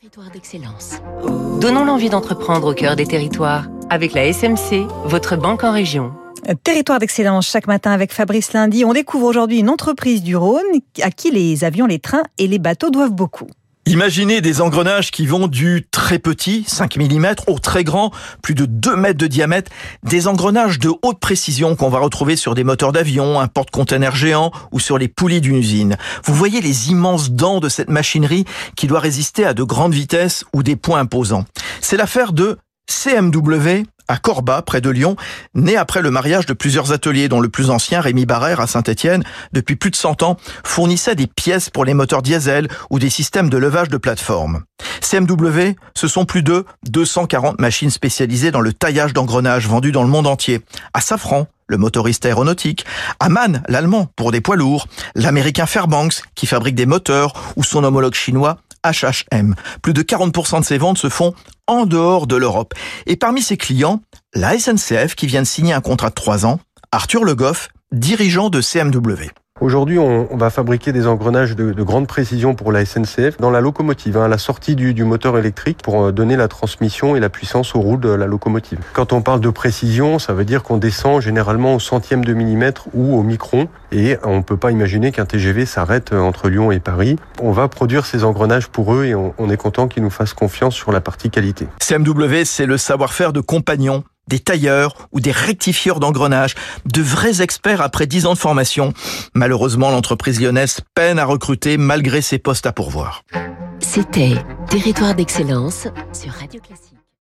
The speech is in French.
Territoire d'excellence. Donnons l'envie d'entreprendre au cœur des territoires avec la SMC, votre banque en région. Territoire d'excellence chaque matin avec Fabrice Lundi. On découvre aujourd'hui une entreprise du Rhône à qui les avions, les trains et les bateaux doivent beaucoup. Imaginez des engrenages qui vont du très petit, 5 mm, au très grand, plus de 2 mètres de diamètre, des engrenages de haute précision qu'on va retrouver sur des moteurs d'avion, un porte-container géant ou sur les poulies d'une usine. Vous voyez les immenses dents de cette machinerie qui doit résister à de grandes vitesses ou des points imposants. C'est l'affaire de CMW à Corba, près de Lyon, né après le mariage de plusieurs ateliers, dont le plus ancien, Rémi Barrère, à Saint-Étienne, depuis plus de 100 ans, fournissait des pièces pour les moteurs diesel ou des systèmes de levage de plateforme. CMW, ce sont plus de 240 machines spécialisées dans le taillage d'engrenages vendues dans le monde entier. À Safran, le motoriste aéronautique, à MAN, l'allemand, pour des poids lourds, l'américain Fairbanks, qui fabrique des moteurs, ou son homologue chinois, HHM. Plus de 40% de ses ventes se font en dehors de l'Europe. Et parmi ses clients, la SNCF qui vient de signer un contrat de 3 ans, Arthur Le Goff, dirigeant de CMW. Aujourd'hui, on, va fabriquer des engrenages de, grande précision pour la SNCF dans la locomotive, hein, à la sortie du, du, moteur électrique pour euh, donner la transmission et la puissance aux roues de la locomotive. Quand on parle de précision, ça veut dire qu'on descend généralement au centième de millimètre ou au micron et on ne peut pas imaginer qu'un TGV s'arrête euh, entre Lyon et Paris. On va produire ces engrenages pour eux et on, on est content qu'ils nous fassent confiance sur la partie qualité. CMW, c'est le savoir-faire de compagnon des tailleurs ou des rectifieurs d'engrenages, de vrais experts après 10 ans de formation. Malheureusement, l'entreprise lyonnaise peine à recruter malgré ses postes à pourvoir. C'était Territoire d'excellence sur Radio Classique.